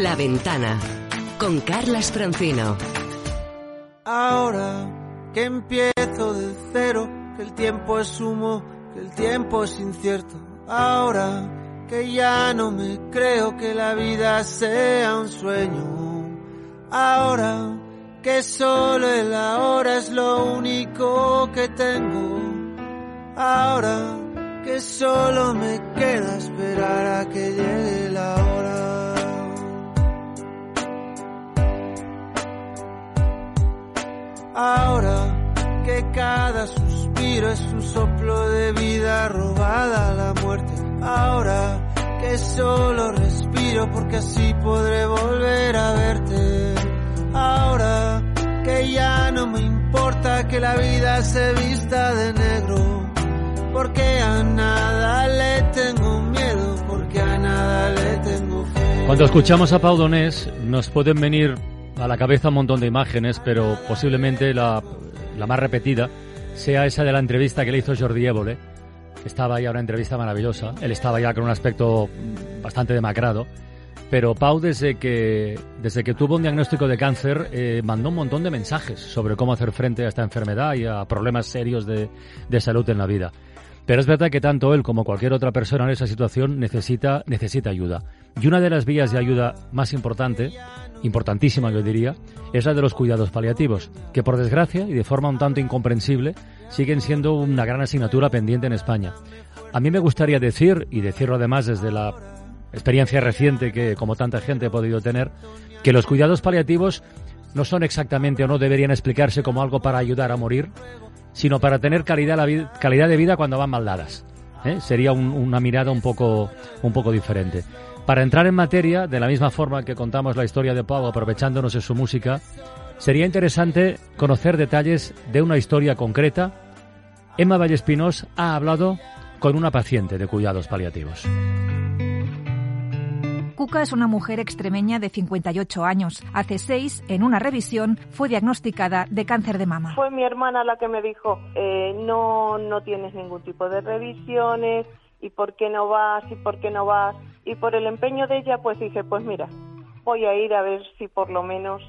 La Ventana con Carlas Francino. Ahora que empiezo de cero, que el tiempo es humo, que el tiempo es incierto. Ahora que ya no me creo que la vida sea un sueño. Ahora que solo el ahora es lo único que tengo. Ahora que solo me queda esperar a que llegue la hora. Cada suspiro es un soplo de vida robada la muerte. Ahora que solo respiro porque así podré volver a verte. Ahora que ya no me importa que la vida se vista de negro. Cuando escuchamos a Pau nos pueden venir a la cabeza un montón de imágenes, pero posiblemente la, la más repetida sea esa de la entrevista que le hizo Jordi Évole, estaba ya una entrevista maravillosa. Él estaba ya con un aspecto bastante demacrado. Pero Pau, desde que, desde que tuvo un diagnóstico de cáncer, eh, mandó un montón de mensajes sobre cómo hacer frente a esta enfermedad y a problemas serios de, de salud en la vida. Pero es verdad que tanto él como cualquier otra persona en esa situación necesita, necesita ayuda. Y una de las vías de ayuda más importante, importantísima yo diría, es la de los cuidados paliativos, que por desgracia y de forma un tanto incomprensible siguen siendo una gran asignatura pendiente en España. A mí me gustaría decir, y decirlo además desde la experiencia reciente que como tanta gente he podido tener, que los cuidados paliativos no son exactamente o no deberían explicarse como algo para ayudar a morir, sino para tener calidad, de vida cuando van mal dadas. ¿eh? Sería un, una mirada un poco, un poco diferente. Para entrar en materia, de la misma forma que contamos la historia de Pau aprovechándonos de su música, sería interesante conocer detalles de una historia concreta. Emma Vallespinos ha hablado con una paciente de cuidados paliativos. Cuca es una mujer extremeña de 58 años. Hace seis, en una revisión, fue diagnosticada de cáncer de mama. Fue mi hermana la que me dijo, eh, no, no tienes ningún tipo de revisiones, y por qué no vas, y por qué no vas. Y por el empeño de ella, pues dije, pues mira, voy a ir a ver si por lo menos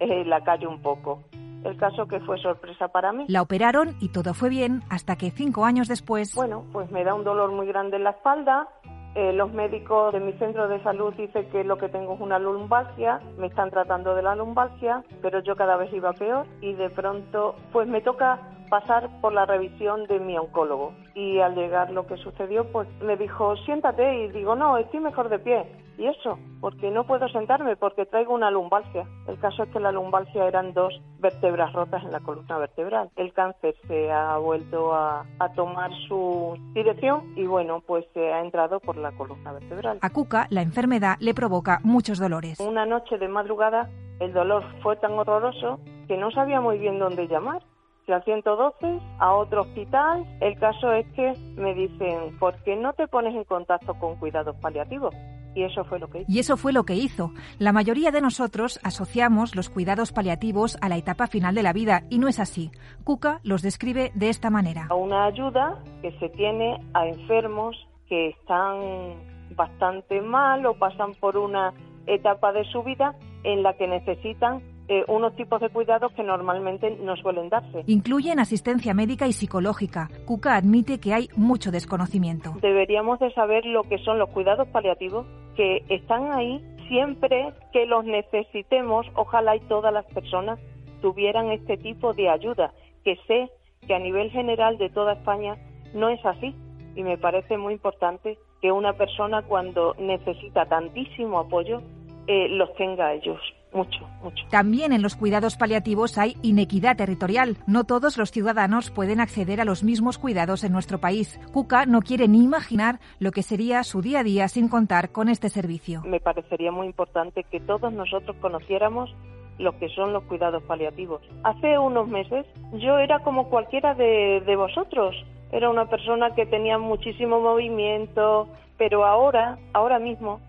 eh, la callo un poco. El caso que fue sorpresa para mí. La operaron y todo fue bien hasta que cinco años después... Bueno, pues me da un dolor muy grande en la espalda, eh, los médicos de mi centro de salud dicen que lo que tengo es una lumbalgia, me están tratando de la lumbalgia, pero yo cada vez iba peor y de pronto pues me toca pasar por la revisión de mi oncólogo. Y al llegar lo que sucedió pues me dijo siéntate y digo no, estoy mejor de pie y eso, porque no puedo sentarme porque traigo una lumbalgia. El caso es que la lumbalgia eran dos vértebras rotas en la columna vertebral. El cáncer se ha vuelto a, a tomar su dirección y bueno, pues se ha entrado por la columna vertebral. A Cuca la enfermedad le provoca muchos dolores. Una noche de madrugada el dolor fue tan horroroso que no sabía muy bien dónde llamar fui al 112, a otro hospital. El caso es que me dicen, ¿por qué no te pones en contacto con cuidados paliativos? Y eso fue lo que hizo. Y eso fue lo que hizo. La mayoría de nosotros asociamos los cuidados paliativos a la etapa final de la vida y no es así. Cuca los describe de esta manera. Una ayuda que se tiene a enfermos que están bastante mal o pasan por una etapa de su vida en la que necesitan eh, unos tipos de cuidados que normalmente no suelen darse. Incluyen asistencia médica y psicológica. Cuca admite que hay mucho desconocimiento. Deberíamos de saber lo que son los cuidados paliativos, que están ahí siempre que los necesitemos. Ojalá y todas las personas tuvieran este tipo de ayuda, que sé que a nivel general de toda España no es así. Y me parece muy importante que una persona cuando necesita tantísimo apoyo eh, los tenga ellos mucho, mucho. También en los cuidados paliativos hay inequidad territorial. No todos los ciudadanos pueden acceder a los mismos cuidados en nuestro país. Cuca no quiere ni imaginar lo que sería su día a día sin contar con este servicio. Me parecería muy importante que todos nosotros conociéramos lo que son los cuidados paliativos. Hace unos meses yo era como cualquiera de, de vosotros. Era una persona que tenía muchísimo movimiento, pero ahora, ahora mismo,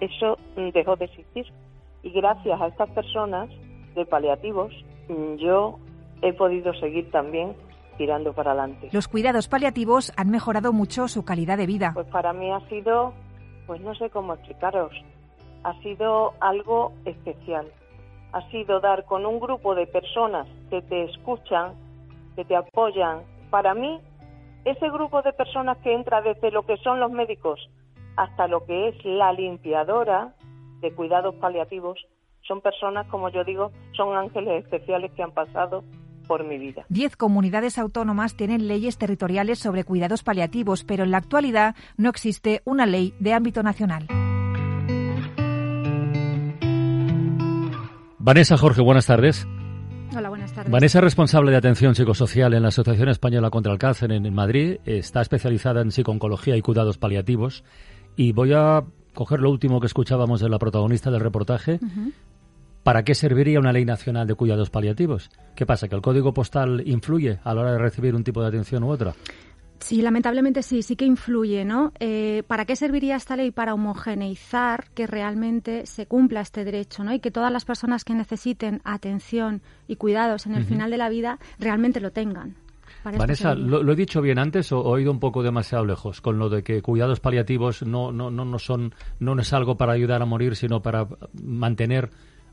eso dejó de existir y gracias a estas personas de paliativos yo he podido seguir también tirando para adelante. Los cuidados paliativos han mejorado mucho su calidad de vida. Pues para mí ha sido, pues no sé cómo explicaros, ha sido algo especial. Ha sido dar con un grupo de personas que te escuchan, que te apoyan. Para mí, ese grupo de personas que entra desde lo que son los médicos hasta lo que es la limpiadora de cuidados paliativos, son personas, como yo digo, son ángeles especiales que han pasado por mi vida. Diez comunidades autónomas tienen leyes territoriales sobre cuidados paliativos, pero en la actualidad no existe una ley de ámbito nacional. Vanessa Jorge, buenas tardes. Hola, buenas tardes. Vanessa es responsable de atención psicosocial en la Asociación Española contra el Cáncer en Madrid. Está especializada en psicooncología y cuidados paliativos. Y voy a coger lo último que escuchábamos de la protagonista del reportaje. ¿Para qué serviría una ley nacional de cuidados paliativos? ¿Qué pasa? ¿Que el código postal influye a la hora de recibir un tipo de atención u otra? Sí, lamentablemente sí, sí que influye, ¿no? Eh, ¿Para qué serviría esta ley? Para homogeneizar que realmente se cumpla este derecho, ¿no? Y que todas las personas que necesiten atención y cuidados en el final de la vida realmente lo tengan. Vanessa, ¿lo, he dicho bien antes o he ido un poco demasiado lejos con lo de que cuidados paliativos no, no, no, no son, no es algo para ayudar a morir, sino para mantener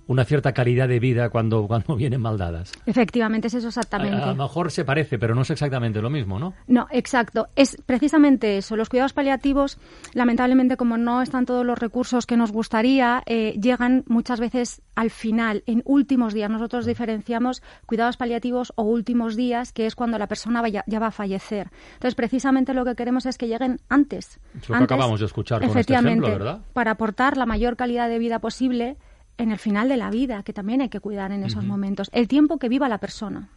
una cierta calidad de vida cuando, cuando vienen mal dadas. Efectivamente, es eso exactamente. A, lo mejor se parece, pero no es exactamente lo mismo, ¿no? No, exacto. Es precisamente eso. Los cuidados paliativos, lamentablemente, como no están todos los recursos que nos gustaría, eh, llegan muchas veces al final, en últimos días. Nosotros diferenciamos cuidados paliativos o últimos días, que es cuando la persona vaya, ya va a fallecer. Entonces, precisamente lo que queremos es que lleguen antes. Es lo que acabamos de escuchar con este ejemplo, ¿verdad? Para aportar la mayor calidad de vida posible en el final de la vida, que también hay que cuidar en esos momentos. El tiempo que viva la persona.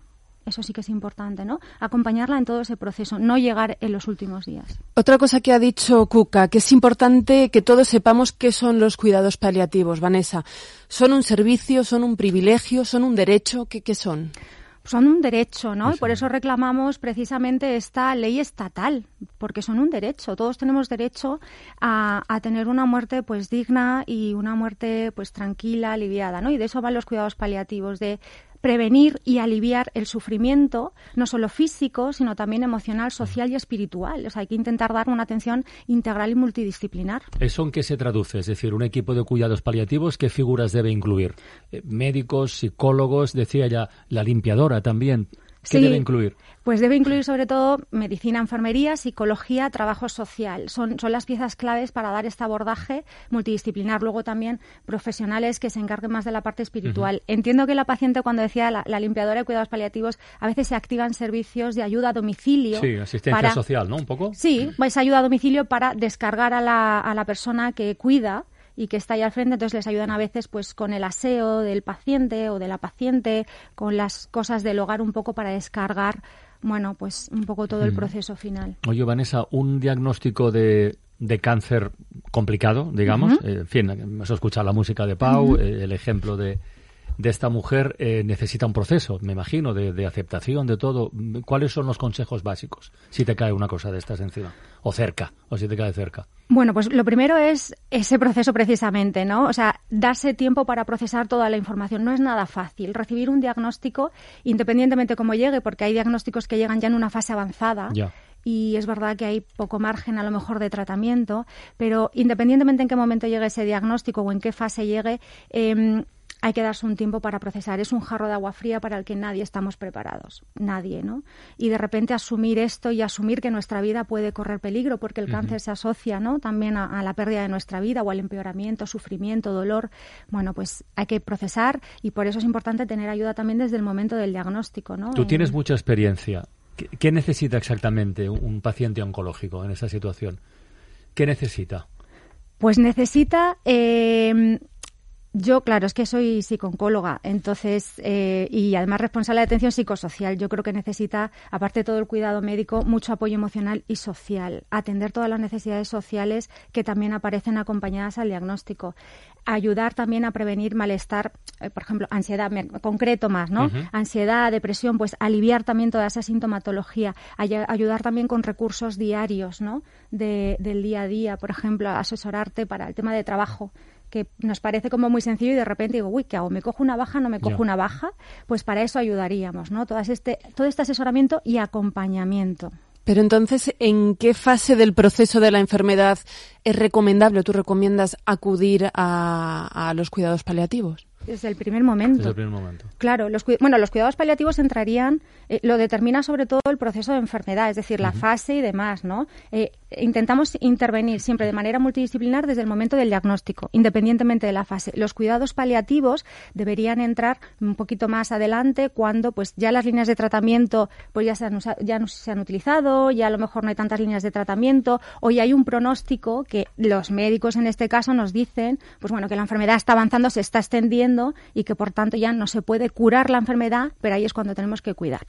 Eso sí que es importante, ¿no? Acompañarla en todo ese proceso, no llegar en los últimos días. Otra cosa que ha dicho Cuca, que es importante que todos sepamos qué son los cuidados paliativos, Vanessa. ¿Son un servicio, son un privilegio, son un derecho? ¿Qué, qué son? son un derecho, ¿no? Y por eso reclamamos precisamente esta ley estatal, porque son un derecho. Todos tenemos derecho a, a, tener una muerte pues digna y una muerte pues tranquila, aliviada, ¿no? Y de eso van los cuidados paliativos, de prevenir y aliviar el sufrimiento, no solo físico, sino también emocional, social y espiritual. Hay que intentar dar una atención integral y multidisciplinar. ¿Eso en qué se traduce? Es decir, un equipo de cuidados paliativos, ¿qué figuras debe incluir? Eh, médicos, psicólogos, decía ya, la limpiadora también. ¿Qué debe incluir? Pues debe incluir sobre todo medicina, enfermería, psicología, trabajo social. Son, son las piezas claves para dar este abordaje multidisciplinar. Luego también profesionales que se encarguen más de la parte espiritual. Entiendo que la paciente cuando decía la, limpiadora de cuidados paliativos, a veces se activan servicios de ayuda a domicilio. Sí, asistencia social, ¿no? Un poco. Sí, pues ayuda a domicilio para descargar a la, a la persona que cuida y que está ahí al frente, entonces les ayudan a veces pues con el aseo del paciente o de la paciente, con las cosas del hogar un poco para descargar, bueno, pues un poco todo el mm. proceso final. Oye, Vanessa, un diagnóstico de, de cáncer complicado, digamos, eh, en fin, hemos escuchado la música de Pau, eh, el ejemplo de, de esta mujer eh, necesita un proceso, me imagino, de, de, aceptación de todo. ¿Cuáles son los consejos básicos si te cae una cosa de estas encima? O cerca, o si te cae cerca. Bueno, pues lo primero es ese proceso precisamente, ¿no? O sea, darse tiempo para procesar toda la información. No es nada fácil. Recibir un diagnóstico, independientemente cómo llegue, porque hay diagnósticos que llegan ya en una fase avanzada. Ya y es verdad que hay poco margen a lo mejor de tratamiento, pero independientemente en qué momento llegue ese diagnóstico o en qué fase llegue, eh, hay que darse un tiempo para procesar. Es un jarro de agua fría para el que nadie estamos preparados, nadie, ¿no? Y de repente asumir esto y asumir que nuestra vida puede correr peligro, porque el cáncer se asocia, ¿no? También a, la pérdida de nuestra vida o al empeoramiento, sufrimiento, dolor. Bueno, pues hay que procesar y por eso es importante tener ayuda también desde el momento del diagnóstico, ¿no? Tú tienes mucha experiencia. ¿Qué, necesita exactamente un paciente oncológico en esa situación? ¿Qué necesita? Pues necesita eh, yo, claro, es que soy psicóloga, entonces, eh, y además responsable de atención psicosocial. Yo creo que necesita, aparte de todo el cuidado médico, mucho apoyo emocional y social. Atender todas las necesidades sociales que también aparecen acompañadas al diagnóstico. Ayudar también a prevenir malestar, eh, por ejemplo, ansiedad, concreto más, ¿no? Ansiedad, depresión, pues aliviar también toda esa sintomatología. ayudar también con recursos diarios, ¿no? del día a día, por ejemplo, asesorarte para el tema de trabajo que nos parece como muy sencillo y de repente digo, uy, ¿qué hago? ¿Me cojo una baja? ¿No me cojo una baja? Pues para eso ayudaríamos, ¿no? Todo este, todo este asesoramiento y acompañamiento. Pero entonces, ¿en qué fase del proceso de la enfermedad es recomendable o tú recomiendas acudir a, a los cuidados paliativos? Desde el primer momento. Desde el primer momento. Claro, los, bueno, los cuidados paliativos entrarían, eh, lo determina sobre todo el proceso de enfermedad, es decir, la fase y demás, ¿no? Eh, intentamos intervenir siempre de manera multidisciplinar desde el momento del diagnóstico, independientemente de la fase. Los cuidados paliativos deberían entrar un poquito más adelante cuando pues ya las líneas de tratamiento pues ya se han, ya no se han utilizado, ya a lo mejor no hay tantas líneas de tratamiento o ya hay un pronóstico que los médicos en este caso nos dicen, pues bueno, que la enfermedad está avanzando, se está extendiendo y que por tanto ya no se puede curar la enfermedad, pero ahí es cuando tenemos que cuidar.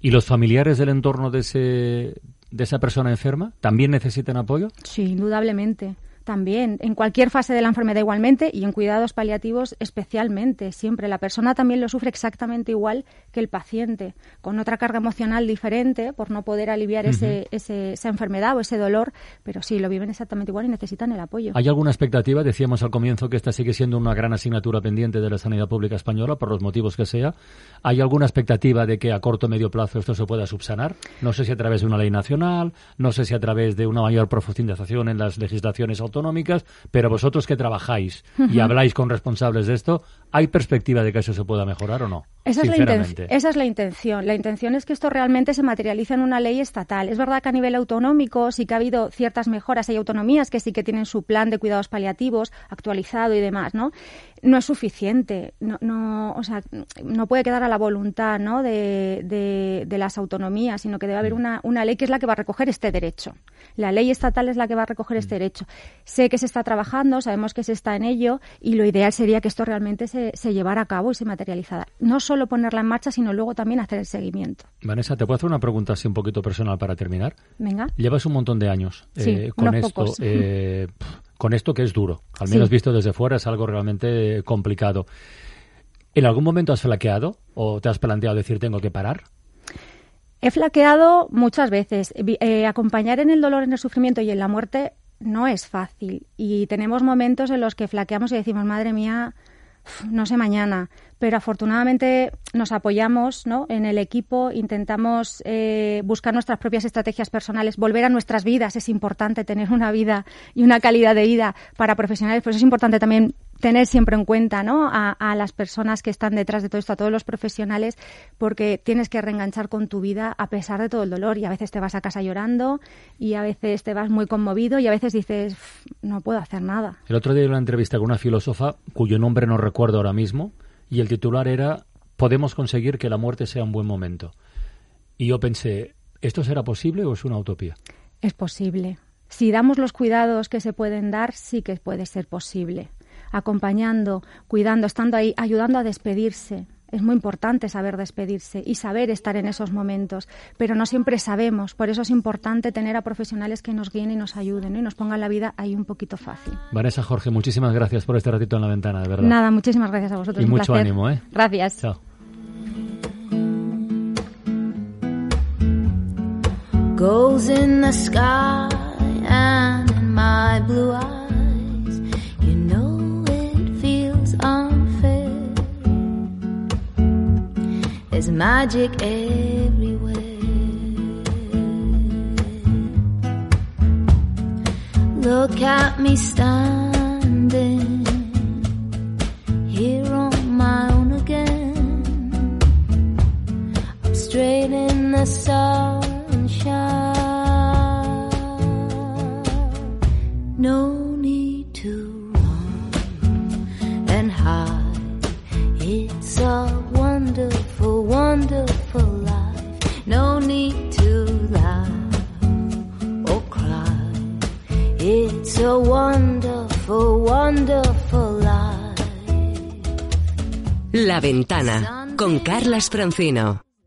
¿Y los familiares del entorno de ese de esa persona enferma también necesitan apoyo? Sí, indudablemente también, en cualquier fase de la enfermedad igualmente y en cuidados paliativos especialmente, siempre. La persona también lo sufre exactamente igual que el paciente, con otra carga emocional diferente por no poder aliviar ese, esa enfermedad o ese dolor, pero sí, lo viven exactamente igual y necesitan el apoyo. ¿Hay alguna expectativa? Decíamos al comienzo que esta sigue siendo una gran asignatura pendiente de la sanidad pública española, por los motivos que sea. ¿Hay alguna expectativa de que a corto o medio plazo esto se pueda subsanar? No sé si a través de una ley nacional, no sé si a través de una mayor profundización en las legislaciones autonómicas, pero vosotros que trabajáis y habláis con responsables de esto, ¿hay perspectiva de que eso se pueda mejorar o no? Esa es, la esa es la intención. La intención es que esto realmente se materialice en una ley estatal. Es verdad que a nivel autonómico sí que ha habido ciertas mejoras. Hay autonomías que sí que tienen su plan de cuidados paliativos actualizado y demás, ¿no? No es suficiente. No, no, o sea, no puede quedar a la voluntad ¿no? de, de, las autonomías, sino que debe haber mm. una, una ley que es la que va a recoger este derecho. La ley estatal es la que va a recoger este mm. derecho. Sé que se está trabajando, sabemos que se está en ello y lo ideal sería que esto realmente se, se llevara a cabo y se materializara. No solo ponerla en marcha, sino luego también hacer el seguimiento. Vanessa, ¿te puedo hacer una pregunta así un poquito personal para terminar? Venga. Llevas un montón de años eh, con esto. Eh, con esto que es duro, al menos visto desde fuera es algo realmente complicado. ¿En algún momento has flaqueado o te has planteado decir tengo que parar? He flaqueado muchas veces. Eh, acompañar en el dolor, en el sufrimiento y en la muerte no es fácil. Y tenemos momentos en los que flaqueamos y decimos, madre mía, no sé mañana, pero afortunadamente nos apoyamos ¿no? en el equipo, intentamos eh, buscar nuestras propias estrategias personales, volver a nuestras vidas. Es importante tener una vida y una calidad de vida para profesionales, pues es importante también tener siempre en cuenta ¿no? a, las personas que están detrás de todo esto, a todos los profesionales, porque tienes que reenganchar con tu vida a pesar de todo el dolor y a veces te vas a casa llorando y a veces te vas muy conmovido y a veces dices, no puedo hacer nada. El otro día en una entrevista con una filósofa cuyo nombre no recuerdo ahora mismo y el titular era Podemos conseguir que la muerte sea un buen momento. Y yo pensé, ¿esto será posible o es una utopía? Es posible. Si damos los cuidados que se pueden dar, sí que puede ser posible acompañando, cuidando, estando ahí, ayudando a despedirse. Es muy importante saber despedirse y saber estar en esos momentos, pero no siempre sabemos. Por eso es importante tener a profesionales que nos guíen y nos ayuden y nos pongan la vida ahí un poquito fácil. Vanessa Jorge, muchísimas gracias por este ratito en la ventana, de verdad. Nada, muchísimas gracias a vosotros. Y mucho ánimo, ¿eh? Gracias. Chao. Magic everywhere. Look at me standing here on my own again. I'm straight in the sunshine. No ventana con Carlas Francino.